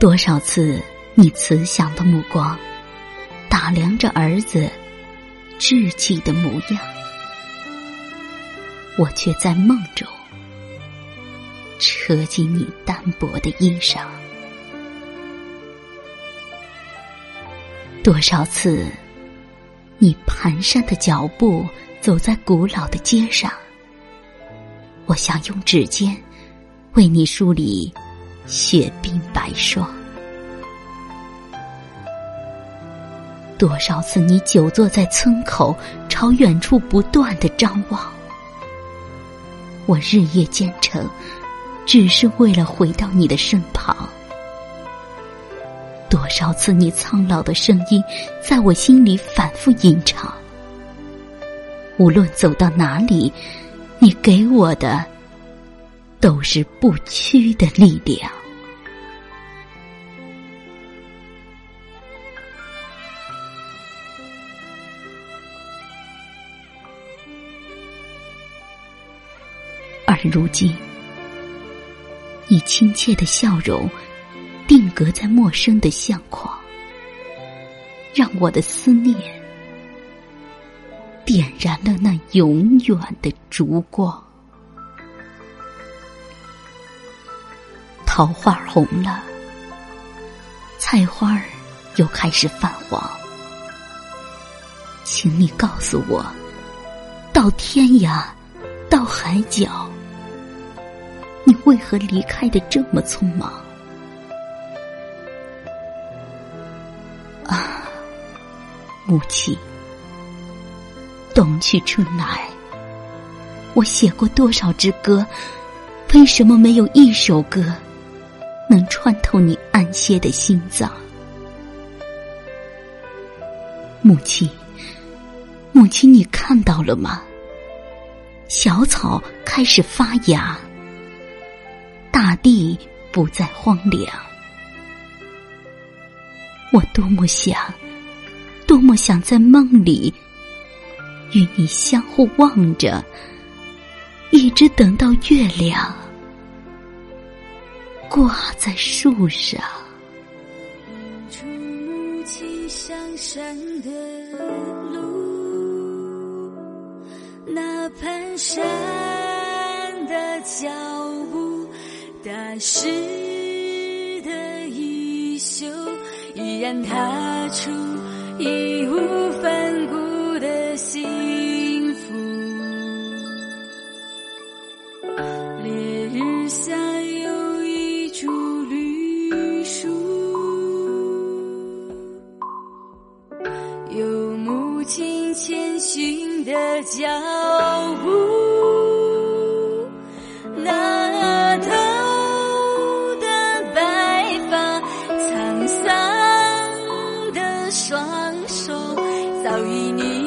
多少次，你慈祥的目光打量着儿子稚气的模样，我却在梦中扯紧你单薄的衣裳。多少次，你蹒跚的脚步走在古老的街上，我想用指尖为你梳理。雪鬓白霜，多少次你久坐在村口，朝远处不断的张望，我日夜兼程，只是为了回到你的身旁。多少次你苍老的声音，在我心里反复吟唱。无论走到哪里，你给我的。都是不屈的力量。而如今，你亲切的笑容定格在陌生的相框，让我的思念点燃了那永远的烛光。桃花红了，菜花儿又开始泛黄。请你告诉我，到天涯，到海角，你为何离开的这么匆忙？啊，母亲，冬去春来，我写过多少支歌，为什么没有一首歌？能穿透你安歇的心脏，母亲，母亲，你看到了吗？小草开始发芽，大地不再荒凉。我多么想，多么想在梦里与你相互望着，一直等到月亮。挂在树上，触目起向山的路，那蹒跚的脚步，打湿的衣袖，依然踏出义无反顾前行的脚步，那头的白发，沧桑的双手，早已凝。